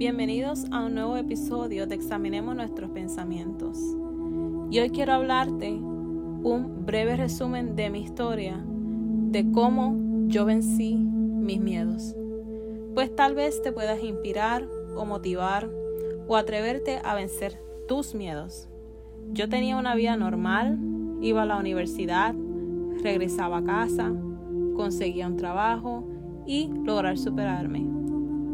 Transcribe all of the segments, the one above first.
Bienvenidos a un nuevo episodio de Examinemos nuestros pensamientos. Y hoy quiero hablarte un breve resumen de mi historia, de cómo yo vencí mis miedos. Pues tal vez te puedas inspirar o motivar o atreverte a vencer tus miedos. Yo tenía una vida normal, iba a la universidad, regresaba a casa, conseguía un trabajo y lograr superarme.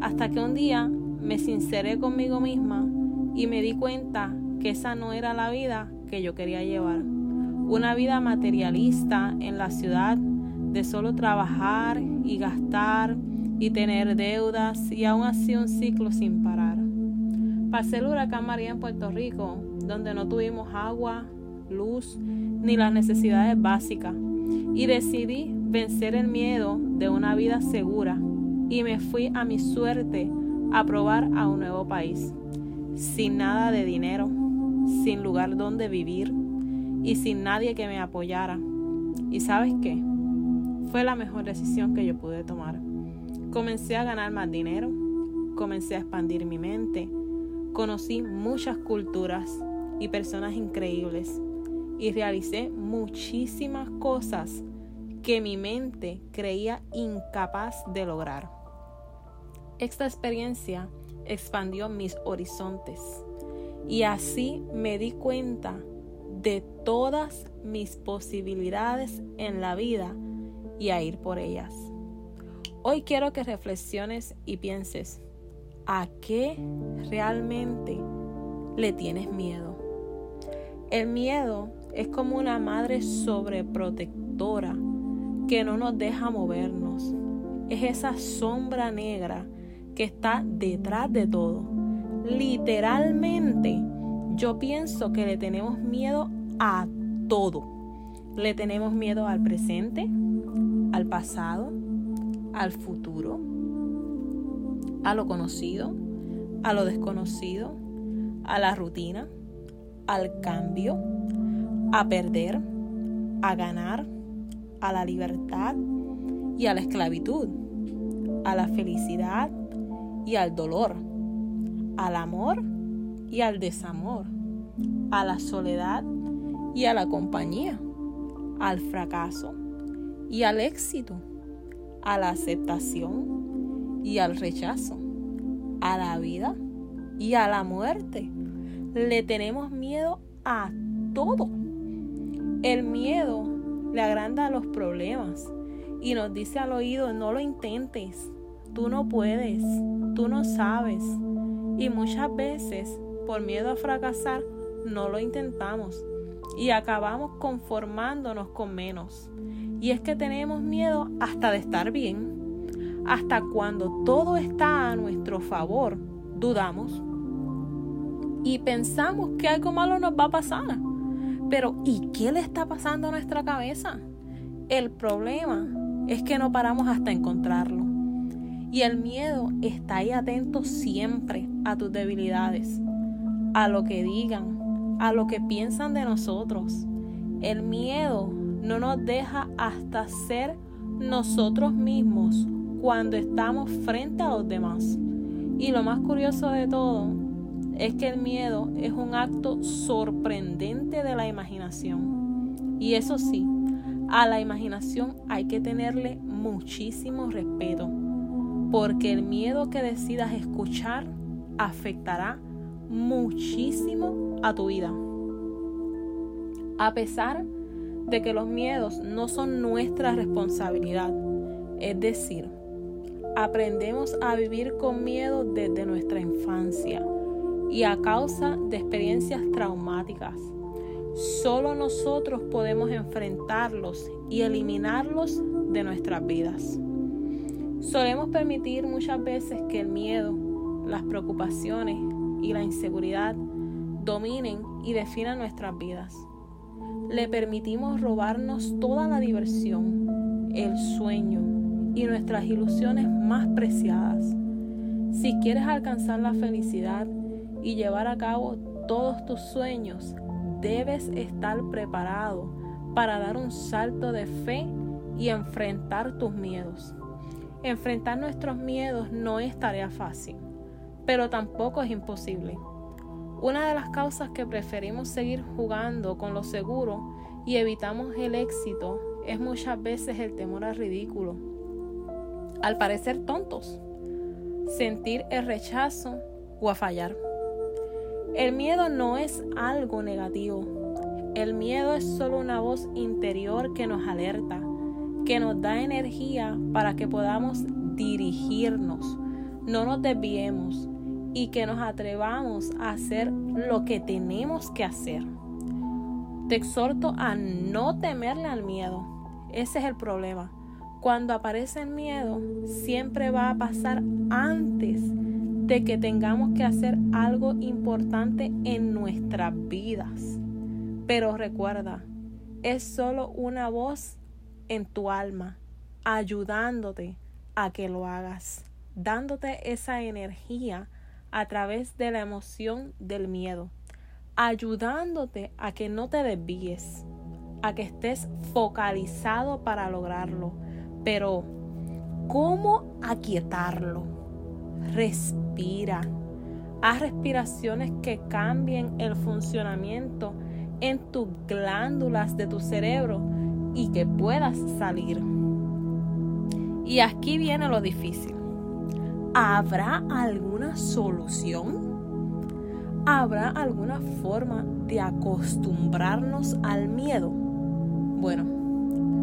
Hasta que un día me sinceré conmigo misma y me di cuenta que esa no era la vida que yo quería llevar. Una vida materialista en la ciudad de solo trabajar y gastar y tener deudas y aún así un ciclo sin parar. Pasé el huracán María en Puerto Rico, donde no tuvimos agua, luz ni las necesidades básicas y decidí vencer el miedo de una vida segura y me fui a mi suerte a probar a un nuevo país, sin nada de dinero, sin lugar donde vivir y sin nadie que me apoyara. ¿Y sabes qué? Fue la mejor decisión que yo pude tomar. Comencé a ganar más dinero, comencé a expandir mi mente, conocí muchas culturas y personas increíbles y realicé muchísimas cosas que mi mente creía incapaz de lograr. Esta experiencia expandió mis horizontes y así me di cuenta de todas mis posibilidades en la vida y a ir por ellas. Hoy quiero que reflexiones y pienses, ¿a qué realmente le tienes miedo? El miedo es como una madre sobreprotectora que no nos deja movernos. Es esa sombra negra que está detrás de todo. Literalmente, yo pienso que le tenemos miedo a todo. Le tenemos miedo al presente, al pasado, al futuro, a lo conocido, a lo desconocido, a la rutina, al cambio, a perder, a ganar, a la libertad y a la esclavitud, a la felicidad y al dolor, al amor y al desamor, a la soledad y a la compañía, al fracaso y al éxito, a la aceptación y al rechazo, a la vida y a la muerte. Le tenemos miedo a todo. El miedo le agranda los problemas y nos dice al oído, no lo intentes, tú no puedes, tú no sabes. Y muchas veces, por miedo a fracasar, no lo intentamos y acabamos conformándonos con menos. Y es que tenemos miedo hasta de estar bien. Hasta cuando todo está a nuestro favor, dudamos y pensamos que algo malo nos va a pasar. Pero ¿y qué le está pasando a nuestra cabeza? El problema es que no paramos hasta encontrarlo. Y el miedo está ahí atento siempre a tus debilidades, a lo que digan, a lo que piensan de nosotros. El miedo no nos deja hasta ser nosotros mismos cuando estamos frente a los demás. Y lo más curioso de todo es que el miedo es un acto sorprendente de la imaginación. Y eso sí, a la imaginación hay que tenerle muchísimo respeto porque el miedo que decidas escuchar afectará muchísimo a tu vida. A pesar de que los miedos no son nuestra responsabilidad, es decir, aprendemos a vivir con miedo desde nuestra infancia y a causa de experiencias traumáticas. Solo nosotros podemos enfrentarlos y eliminarlos de nuestras vidas. Solemos permitir muchas veces que el miedo, las preocupaciones y la inseguridad dominen y definan nuestras vidas. Le permitimos robarnos toda la diversión, el sueño y nuestras ilusiones más preciadas. Si quieres alcanzar la felicidad y llevar a cabo todos tus sueños, debes estar preparado para dar un salto de fe y enfrentar tus miedos. Enfrentar nuestros miedos no es tarea fácil. pero tampoco es imposible. Una de las causas que preferimos seguir jugando con lo seguro y evitamos el éxito es muchas veces el temor al ridículo, al parecer tontos, sentir el rechazo o a fallar. El miedo no es algo negativo. El miedo es solo una voz interior que nos alerta, que nos da energía para que podamos dirigirnos, no nos desviemos y que nos atrevamos a hacer lo que tenemos que hacer. Te exhorto a no temerle al miedo. Ese es el problema. Cuando aparece el miedo, siempre va a pasar antes de que tengamos que hacer algo importante en nuestras vidas. Pero recuerda, es solo una voz en tu alma ayudándote a que lo hagas, dándote esa energía a través de la emoción del miedo ayudándote a que no te desvíes, a que estés focalizado para lograrlo. Pero, ¿cómo aquietarlo? Respira. Haz respiraciones que cambien el funcionamiento en tus glándulas de tu cerebro y que puedas salir. Y aquí viene lo difícil. ¿Habrá alguna solución? ¿Habrá alguna forma de acostumbrarnos al miedo? Bueno,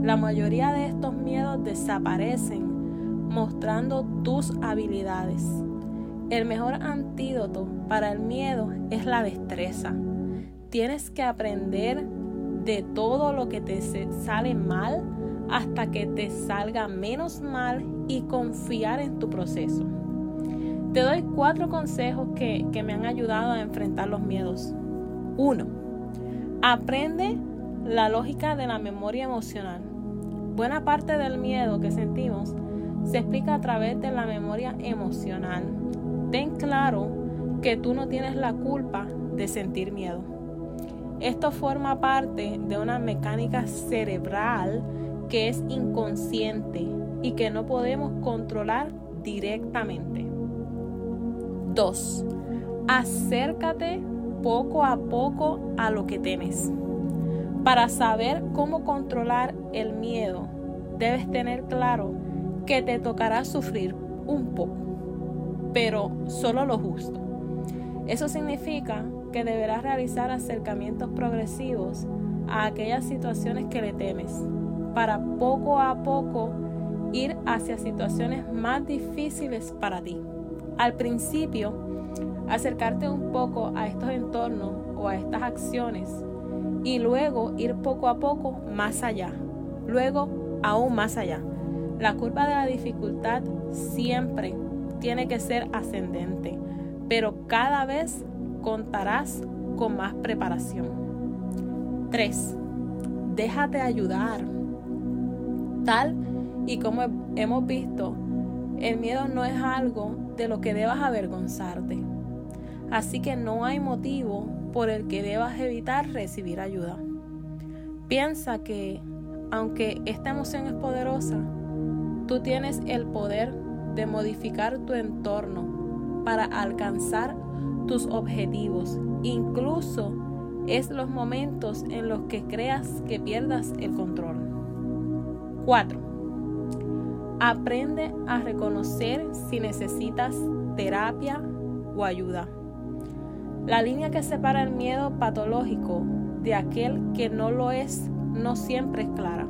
la mayoría de estos miedos desaparecen mostrando tus habilidades. El mejor antídoto para el miedo es la destreza. Tienes que aprender de todo lo que te sale mal hasta que te salga menos mal y confiar en tu proceso. Te doy cuatro consejos que, me han ayudado a enfrentar los miedos. Uno, aprende la lógica de la memoria emocional. Buena parte del miedo que sentimos se explica a través de la memoria emocional. Ten claro que tú no tienes la culpa de sentir miedo. Esto forma parte de una mecánica cerebral que es inconsciente y que no podemos controlar directamente. 2. Acércate poco a poco a lo que temes. Para saber cómo controlar el miedo, debes tener claro que te tocará sufrir un poco, pero solo lo justo. Eso significa que deberás realizar acercamientos progresivos a aquellas situaciones que le temes, para poco a poco ir hacia situaciones más difíciles para ti al principio acercarte un poco a estos entornos o a estas acciones y luego ir poco a poco más allá, luego aún más allá. La curva de la dificultad siempre tiene que ser ascendente, pero cada vez contarás con más preparación. 3. Déjate ayudar. Tal y como hemos visto, el miedo no es algo de lo que debas avergonzarte. Así que no hay motivo por el que debas evitar recibir ayuda. Piensa que, aunque esta emoción es poderosa, tú tienes el poder de modificar tu entorno para alcanzar tus objetivos. Incluso es los momentos en los que creas que pierdas el control. 4. Aprende a reconocer si necesitas terapia o ayuda. La línea que separa el miedo patológico de aquel que no lo es no siempre es clara,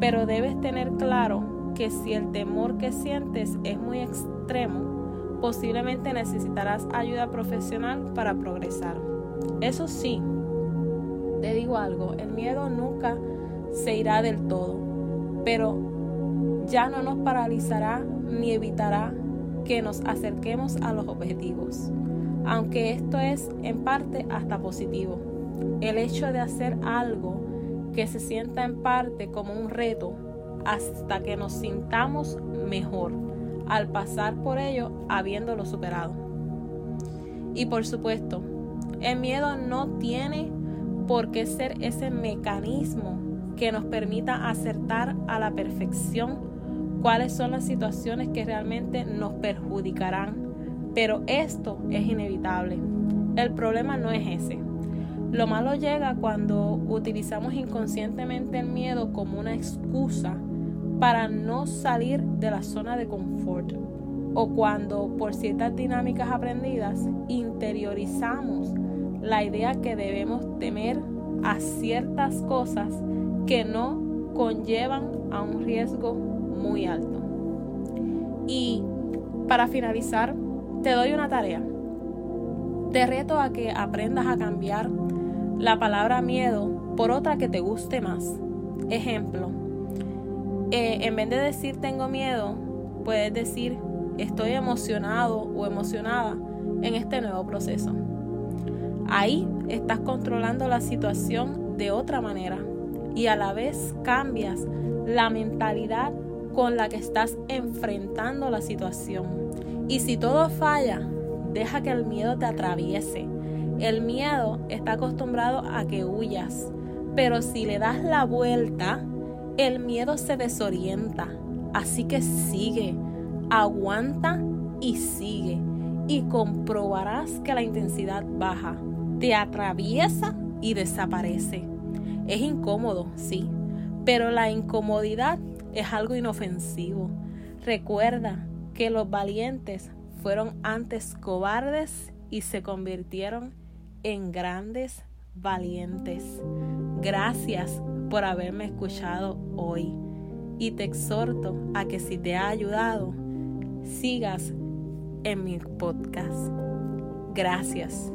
pero debes tener claro que si el temor que sientes es muy extremo, posiblemente necesitarás ayuda profesional para progresar. Eso sí, te digo algo, el miedo nunca se irá del todo, pero ya no nos paralizará ni evitará que nos acerquemos a los objetivos, aunque esto es en parte hasta positivo. El hecho de hacer algo que se sienta en parte como un reto hasta que nos sintamos mejor al pasar por ello habiéndolo superado. Y por supuesto, el miedo no tiene por qué ser ese mecanismo que nos permita acertar a la perfección cuáles son las situaciones que realmente nos perjudicarán Pero esto es inevitable. El problema no es ese. Lo malo llega cuando utilizamos inconscientemente el miedo como una excusa para no salir de la zona de confort o cuando por ciertas dinámicas aprendidas interiorizamos la idea que debemos temer a ciertas cosas que no conllevan a un riesgo muy alto. Y para finalizar, te doy una tarea. Te reto a que aprendas a cambiar la palabra miedo por otra que te guste más. Ejemplo, eh, en vez de decir tengo miedo, puedes decir estoy emocionado o emocionada en este nuevo proceso. Ahí estás controlando la situación de otra manera y a la vez cambias la mentalidad con la que estás enfrentando la situación. Y si todo falla, deja que el miedo te atraviese. El miedo está acostumbrado a que huyas, pero si le das la vuelta, el miedo se desorienta. Así que sigue, aguanta y sigue. Y comprobarás que la intensidad baja, te atraviesa y desaparece. Es incómodo, sí, pero la incomodidad es algo inofensivo. Recuerda que los valientes fueron antes cobardes y se convirtieron en grandes valientes. Gracias por haberme escuchado hoy y te exhorto a que si te ha ayudado, sigas en mi podcast. Gracias.